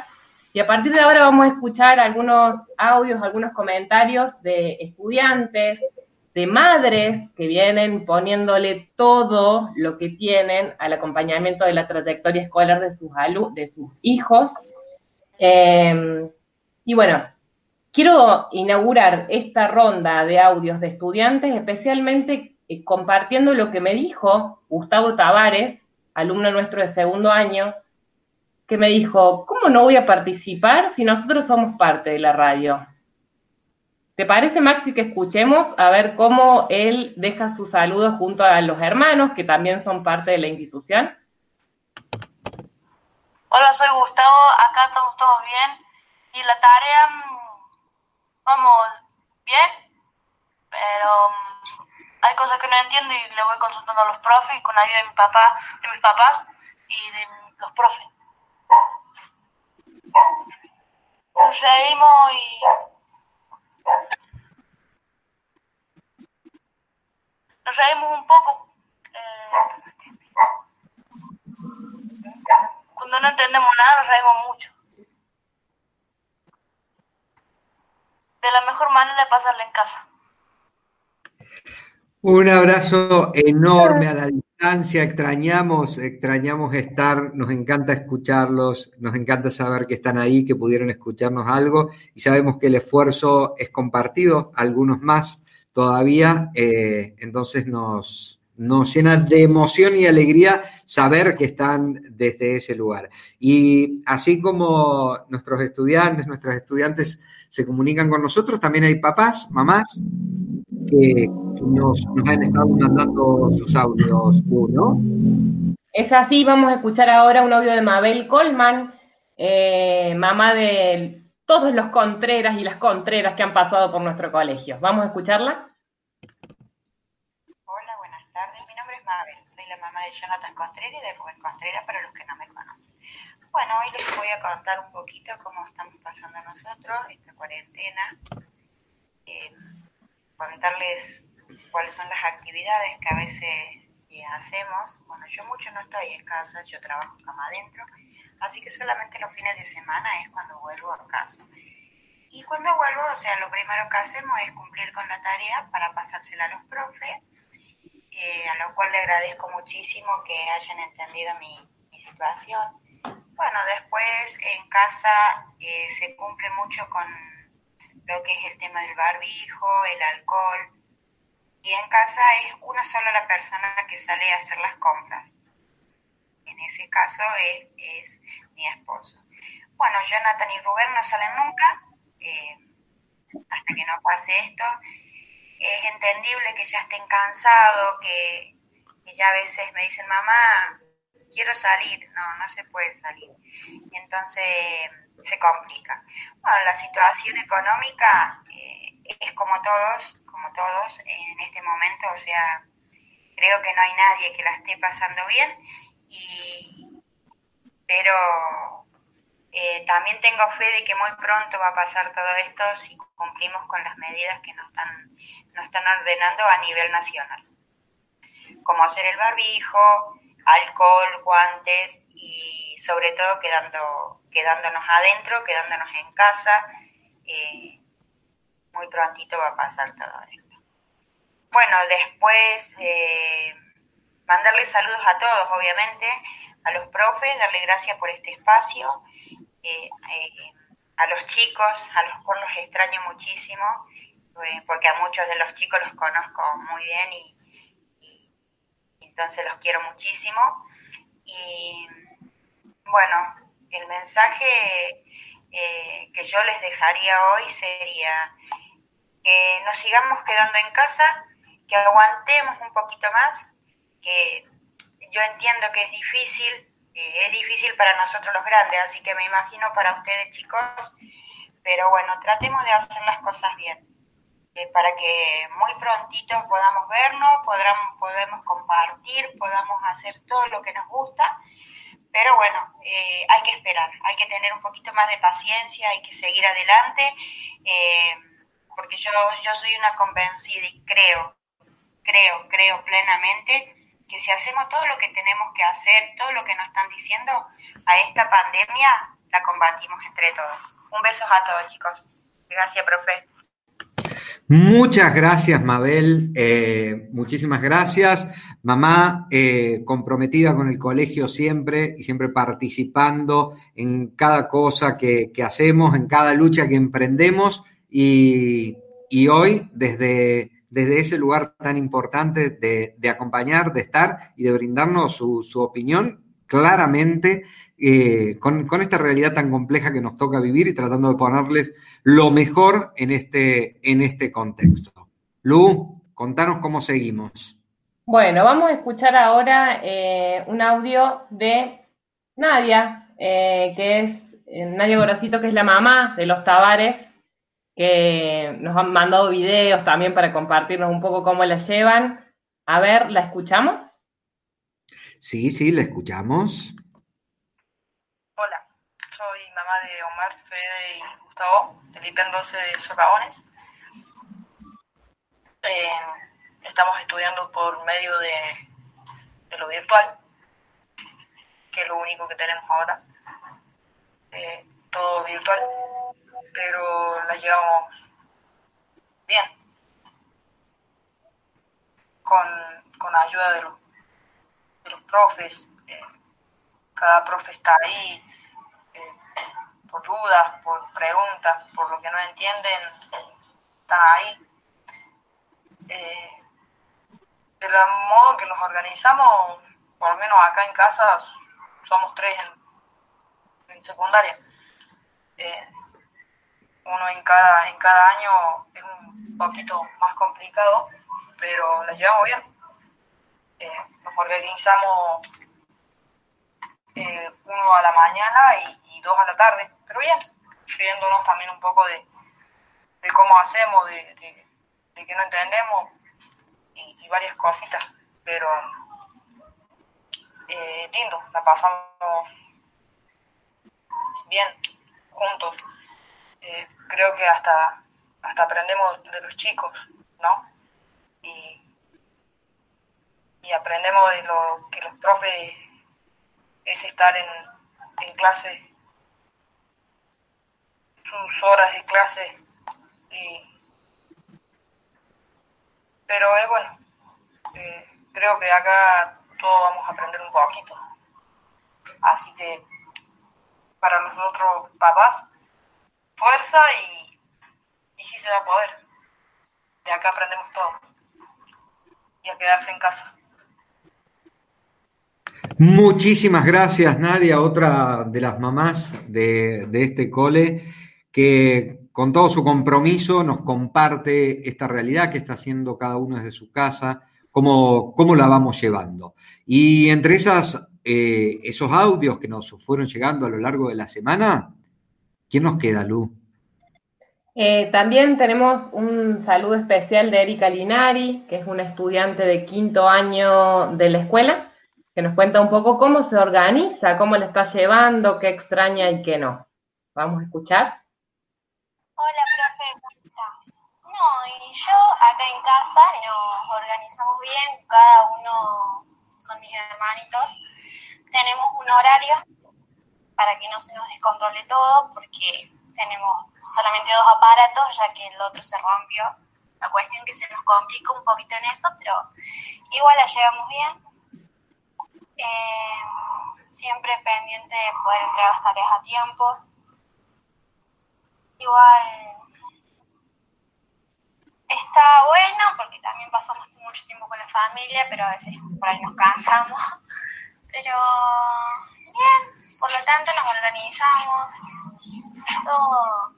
Y a partir de ahora vamos a escuchar algunos audios, algunos comentarios de estudiantes, de madres que vienen poniéndole todo lo que tienen al acompañamiento de la trayectoria escolar de sus, de sus hijos. Em, y bueno, quiero inaugurar esta ronda de audios de estudiantes, especialmente eh, compartiendo lo que me dijo Gustavo Tavares, alumno nuestro de segundo año, que me dijo, ¿cómo no voy a participar si nosotros somos parte de la radio? ¿Te parece, Maxi, que escuchemos a ver cómo él deja sus saludos junto a los hermanos, que también son parte de la institución? Hola, soy Gustavo, acá estamos todos bien. Y la tarea, mm, vamos bien, pero mm, hay cosas que no entiendo y le voy consultando a los profes con ayuda de mi papá, de mis papás y de los profes. Nos reímos y nos reímos un poco. Eh, cuando no entendemos nada, nos reímos mucho. De la mejor manera de pasarle en casa. Un abrazo enorme a la distancia, extrañamos, extrañamos estar, nos encanta escucharlos, nos encanta saber que están ahí, que pudieron escucharnos algo. Y sabemos que el esfuerzo es compartido, algunos más todavía, eh, entonces nos, nos llena de emoción y alegría saber que están desde ese lugar. Y así como nuestros estudiantes, nuestras estudiantes se comunican con nosotros, también hay papás, mamás que nos, han estado mandando sus audios, ¿no? Es así, vamos a escuchar ahora un audio de Mabel Colman, eh, mamá de todos los Contreras y las Contreras que han pasado por nuestro colegio. ¿Vamos a escucharla? Hola, buenas tardes. Mi nombre es Mabel. Mamá de Jonathan Contreras y de Rubén Contreras para los que no me conocen. Bueno, hoy les voy a contar un poquito cómo estamos pasando nosotros esta cuarentena. Eh, contarles cuáles son las actividades que a veces eh, hacemos. Bueno, yo mucho no estoy en casa, yo trabajo cama adentro, así que solamente los fines de semana es cuando vuelvo a casa. Y cuando vuelvo, o sea, lo primero que hacemos es cumplir con la tarea para pasársela a los profes, eh, a lo cual le agradezco muchísimo que hayan entendido mi, situación. Bueno, después en casa eh, se cumple mucho con lo que es el tema del barbijo, el alcohol, y en casa es una sola la persona que sale a hacer las compras. En ese caso es, mi esposo. Bueno, Jonathan y Rubén no salen nunca eh, hasta que no pase esto. Es entendible que ya estén cansados, que, ya a veces me dicen, mamá, quiero salir. No, no se puede salir. Entonces se complica. Bueno, la situación económica eh, es como todos, como todos en este momento, o sea, creo que no hay nadie que la esté pasando bien, y, pero eh, también tengo fe de que muy pronto va a pasar todo esto si cumplimos con las medidas que nos están, nos están ordenando a nivel nacional, como hacer el barbijo, alcohol, guantes y sobre todo quedando, quedándonos adentro, quedándonos en casa. Eh, muy prontito va a pasar todo esto. bueno, después eh, mandarle saludos a todos, obviamente, a los profes, darle gracias por este espacio, eh, eh, a los chicos, a los cuales los extraño muchísimo, porque a muchos de los chicos los conozco muy bien y, entonces los quiero muchísimo. Y bueno, el mensaje que yo les dejaría hoy sería que nos sigamos quedando en casa, que aguantemos un poquito más, que yo entiendo que es difícil, eh, es difícil para nosotros los grandes, así que me imagino para ustedes chicos, pero bueno, tratemos de hacer las cosas bien, eh, para que muy prontito podamos vernos, podamos, compartir, podamos hacer todo lo que nos gusta, pero bueno, eh, hay que esperar, hay que tener un poquito más de paciencia, hay que seguir adelante, porque yo, yo soy una convencida y creo, creo, creo plenamente que si hacemos todo lo que tenemos que hacer, todo lo que nos están diciendo, a esta pandemia la combatimos entre todos. Un beso a todos, chicos. Gracias, profe. Muchas gracias, Mabel. Eh, muchísimas gracias. Mamá, eh, comprometida con el colegio siempre y siempre participando en cada cosa que, hacemos, en cada lucha que emprendemos. Y, hoy, desde desde ese lugar tan importante de, acompañar, de estar y de brindarnos su, opinión claramente eh, con, esta realidad tan compleja que nos toca vivir y tratando de ponerles lo mejor en este, en este contexto. Lu, contanos cómo seguimos. Bueno, vamos a escuchar ahora eh, un audio de Nadia, eh, que es Nadia Gorosito, que es la mamá de los Tavares, que nos han mandado videos también para compartirnos un poco cómo la llevan. A ver, ¿la escuchamos? Sí, sí, la escuchamos. Hola, soy mamá de Omar, Fede y Gustavo, IPEN 12 de Socavones. Eh, estamos estudiando por medio de, lo virtual, que es lo único que tenemos ahora. Eh, todo virtual pero la llevamos bien. Con, con ayuda de los, los profes. Eh, cada profe está ahí eh, por dudas, por preguntas, por lo que no entienden, están ahí. Eh, de del modo que nos organizamos, por lo menos acá en casa, somos tres en, en secundaria uno en cada, en cada año es un poquito más complicado, pero la llevamos bien. Eh, nos organizamos eh, uno a la mañana y, dos a la tarde, pero bien, riéndonos también un poco de, cómo hacemos, de, que no entendemos y, varias cositas, pero eh, lindo, la pasamos bien juntos. Eh, creo que hasta, hasta aprendemos de los chicos, ¿no? Y, aprendemos de lo que los profes es estar en, en clase, sus horas de clase, pero es bueno, eh, creo que acá todos vamos a aprender un poquito. Así que para nosotros papás fuerza y, y sí se va a poder. De acá aprendemos todo. Y a quedarse en casa. Muchísimas gracias, Nadia, otra de las mamás de, este cole, que con todo su compromiso nos comparte esta realidad que está haciendo cada uno desde su casa, cómo, cómo la vamos llevando. Y entre esas, eh, esos audios que nos fueron llegando a lo largo de la semana, ¿Quién nos queda, Lu? Eh, también tenemos un saludo especial de Erika Linari, que es una estudiante de quinto año de la escuela, que nos cuenta un poco cómo se organiza, cómo le está llevando, qué extraña y qué no. Vamos a escuchar. Hola, profe, ¿cómo está? No, y yo acá en casa nos organizamos bien, cada uno con mis hermanitos. Tenemos un horario para que no se nos descontrole todo, porque tenemos solamente dos aparatos, ya que el otro se rompió. La cuestión que se nos complica un poquito en eso, pero igual la llevamos bien. Siempre pendiente de poder entregar las tareas a tiempo. Igual está bueno porque también pasamos mucho tiempo con la familia, pero a veces por ahí nos cansamos. [LAUGHS] Pero bien, por lo tanto nos organizamos, todo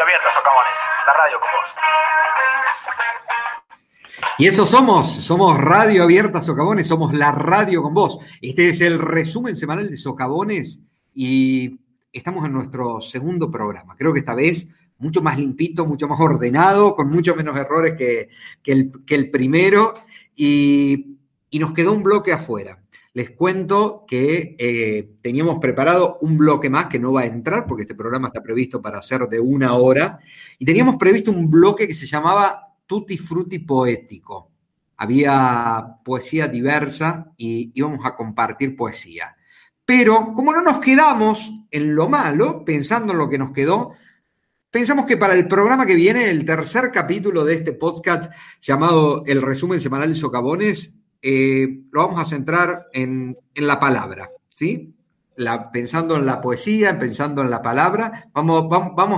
Radio Abierta, Socavones. La radio con vos. Y eso somos, somos Radio Abierta Socavones, somos la radio con vos. Este es el resumen semanal de Socavones y estamos en nuestro segundo programa. Creo que esta vez mucho más limpito, mucho más ordenado, con mucho menos errores que, el, que el, primero y, y, nos quedó un bloque afuera. Les cuento que eh, teníamos preparado un bloque más que no va a entrar porque este programa está previsto para ser de una hora y teníamos previsto un bloque que se llamaba Tutti Frutti Poético. Había poesía diversa y íbamos a compartir poesía. Pero como no nos quedamos en lo malo, pensando en lo que nos quedó, pensamos que para el programa que viene, el tercer capítulo de este podcast llamado El resumen semanal de Socavones, eh, lo vamos a centrar en, la palabra, ¿sí? Pensando en la poesía, pensando en la palabra, vamos,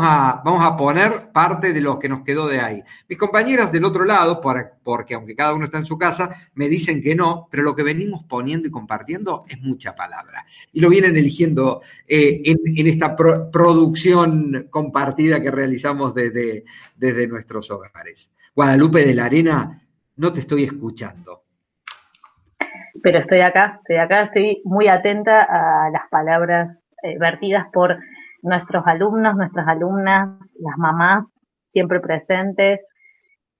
a, poner parte de lo que nos quedó de ahí. Mis compañeras del otro lado, porque aunque cada uno está en su casa, me dicen que no, pero lo que venimos poniendo y compartiendo es mucha palabra. Y lo vienen eligiendo eh, en, esta pro, producción compartida que realizamos desde nuestros hogares. Guadalupe de la Arena, no te estoy escuchando pero estoy acá, estoy acá, estoy muy atenta a las palabras eh, vertidas por nuestros alumnos, nuestras alumnas, las mamás, siempre presentes,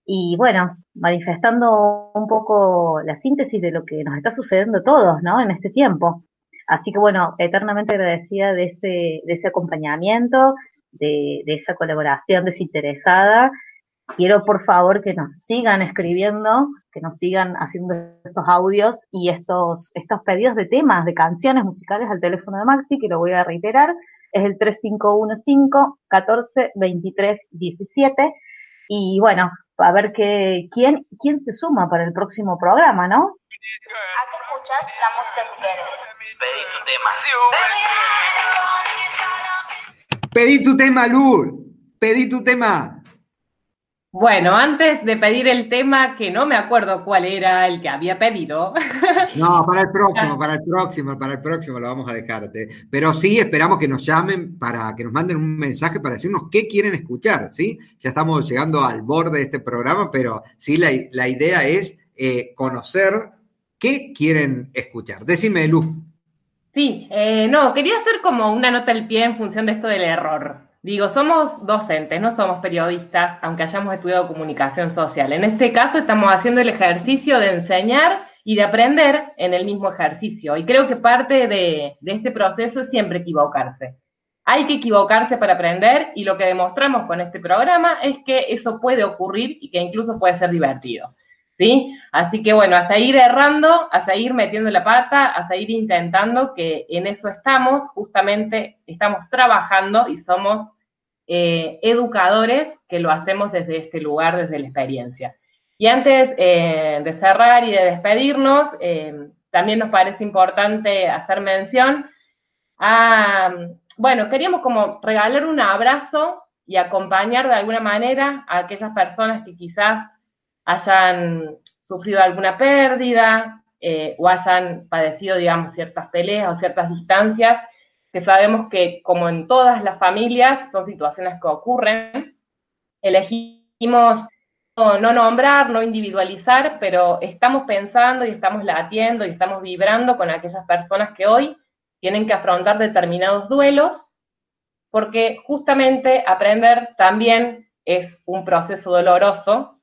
y bueno, manifestando un poco la síntesis de lo que nos está sucediendo todos, ¿no? En este tiempo. Así que bueno, eternamente agradecida de ese, de ese acompañamiento, de, de esa colaboración desinteresada quiero por favor que nos sigan escribiendo, que nos sigan haciendo estos audios y estos, estos pedidos de temas, de canciones musicales al teléfono de Maxi, que lo voy a reiterar, es el 3515 14 23 17. Y bueno, a ver que, quién, quién se suma para el próximo programa, ¿no? ¿A qué escuchas la música que quieres? Pedí tu tema. Pedí tu tema, Lu. Pedí tu tema. Bueno, antes de pedir el tema, que no me acuerdo cuál era el que había pedido. [LAUGHS] No, para el próximo, para el próximo, para el próximo lo vamos a dejarte. Pero sí esperamos que nos llamen para que nos manden un mensaje para decirnos qué quieren escuchar, ¿sí? Ya estamos llegando al borde de este programa, pero sí la, la idea es eh, conocer qué quieren escuchar. Decime, Luz. Sí, eh, no, quería hacer como una nota al pie en función de esto del error. Digo, somos docentes, no somos periodistas, aunque hayamos estudiado comunicación social. En este caso estamos haciendo el ejercicio de enseñar y de aprender en el mismo ejercicio. Y creo que parte de, este proceso es siempre equivocarse. Hay que equivocarse para aprender y lo que demostramos con este programa es que eso puede ocurrir y que incluso puede ser divertido. ¿Sí? Así que bueno, a seguir errando, a seguir metiendo la pata, a seguir intentando, que en eso estamos, justamente estamos trabajando y somos eh, educadores que lo hacemos desde este lugar, desde la experiencia. Y antes eh, de cerrar y de despedirnos, eh, también nos parece importante hacer mención a, bueno, queríamos como regalar un abrazo y acompañar de alguna manera a aquellas personas que quizás hayan sufrido alguna pérdida eh, o hayan padecido, digamos, ciertas peleas o ciertas distancias, que sabemos que, como en todas las familias, son situaciones que ocurren. Elegimos no, no nombrar, no individualizar, pero estamos pensando y estamos latiendo y estamos vibrando con aquellas personas que hoy tienen que afrontar determinados duelos, porque justamente aprender también es un proceso doloroso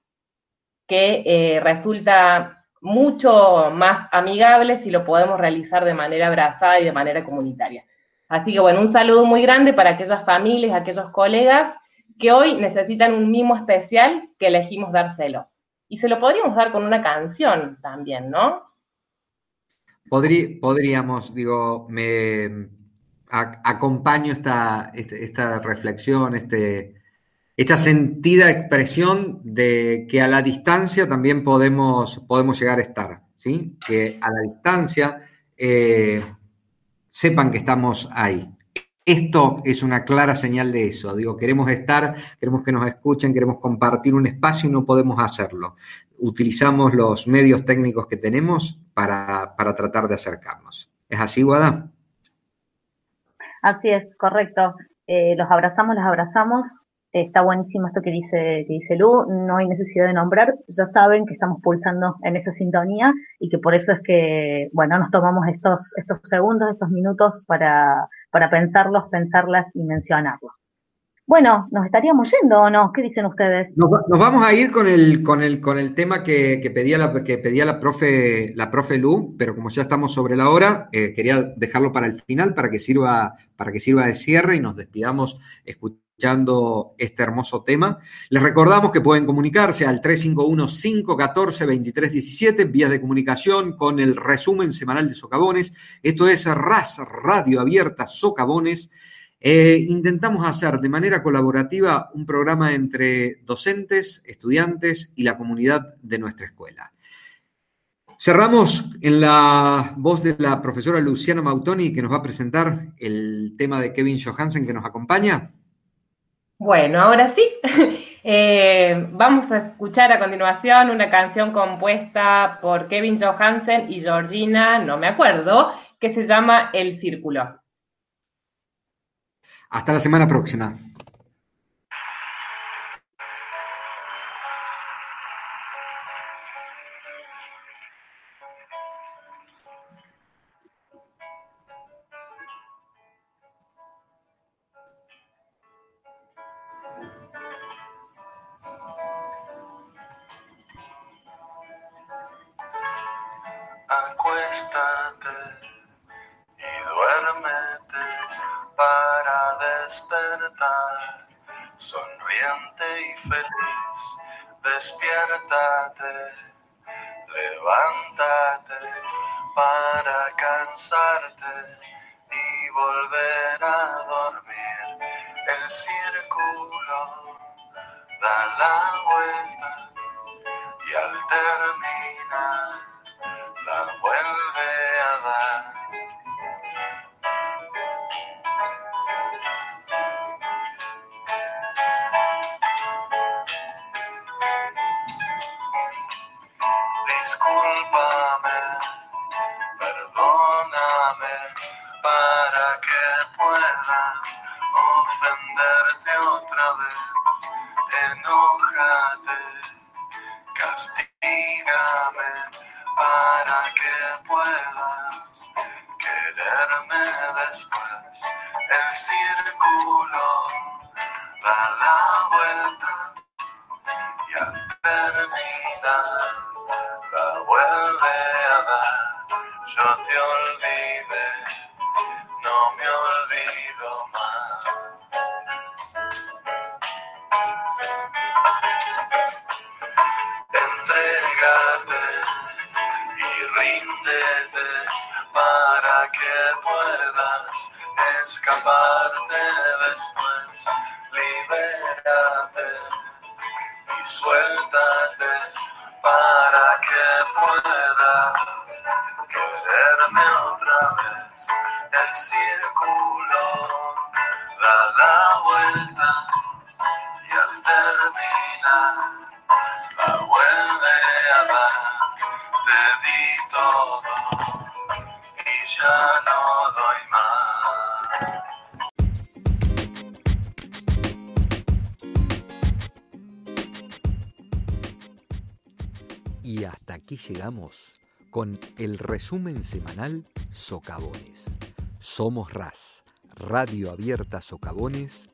que eh, resulta mucho más amigable si lo podemos realizar de manera abrazada y de manera comunitaria. Así que bueno, un saludo muy grande para aquellas familias, aquellos colegas que hoy necesitan un mimo especial que elegimos dárselo. Y se lo podríamos dar con una canción también, ¿no? Podrí, podríamos, digo, me, acompaño esta, este, esta, reflexión, este, esta sentida expresión de que a la distancia también podemos, podemos llegar a estar, ¿sí? Que a la distancia eh, sepan que estamos ahí. Esto es una clara señal de eso. Digo, queremos estar, queremos que nos escuchen, queremos compartir un espacio y no podemos hacerlo. Utilizamos los medios técnicos que tenemos para, para tratar de acercarnos. ¿Es así, Guada? Así es, correcto. Eh, los abrazamos, los abrazamos. Está buenísimo esto que dice, que dice Lu, no hay necesidad de nombrar, ya saben que estamos pulsando en esa sintonía y que por eso es que, bueno, nos tomamos estos, estos segundos, estos minutos para, para pensarlos, pensarlas y mencionarlos. Bueno, ¿nos estaríamos yendo o no? ¿Qué dicen ustedes? Nos, vamos a ir con el, con el, con el tema que, pedía, la, que pedía la profe, la profe Lu, pero como ya estamos sobre la hora, eh, quería dejarlo para el final para que sirva, para que sirva de cierre y nos despidamos escuchando este hermoso tema. Les recordamos que pueden comunicarse al 351-514-2317, vías de comunicación con el resumen semanal de Socavones. Esto es RAS, Radio Abierta Socavones. Eh, intentamos hacer de manera colaborativa un programa entre docentes, estudiantes y la comunidad de nuestra escuela. Cerramos en la voz de la profesora Luciana Mautoni, que nos va a presentar el tema de Kevin Johansen que nos acompaña. Bueno, ahora sí. [LAUGHS] Eh, vamos a escuchar a continuación una canción compuesta por Kevin Johansen y Georgina, no me acuerdo, que se llama El Círculo. Hasta la semana próxima. acuéstate y duérmete para despertar, sonriente y feliz, despiértate, levántate para cansarte y volver a dormir. El círculo da la vuelta y al terminar vuelve a dar. Con el resumen semanal Socavones. Somos RAS, Radio Abierta Socavones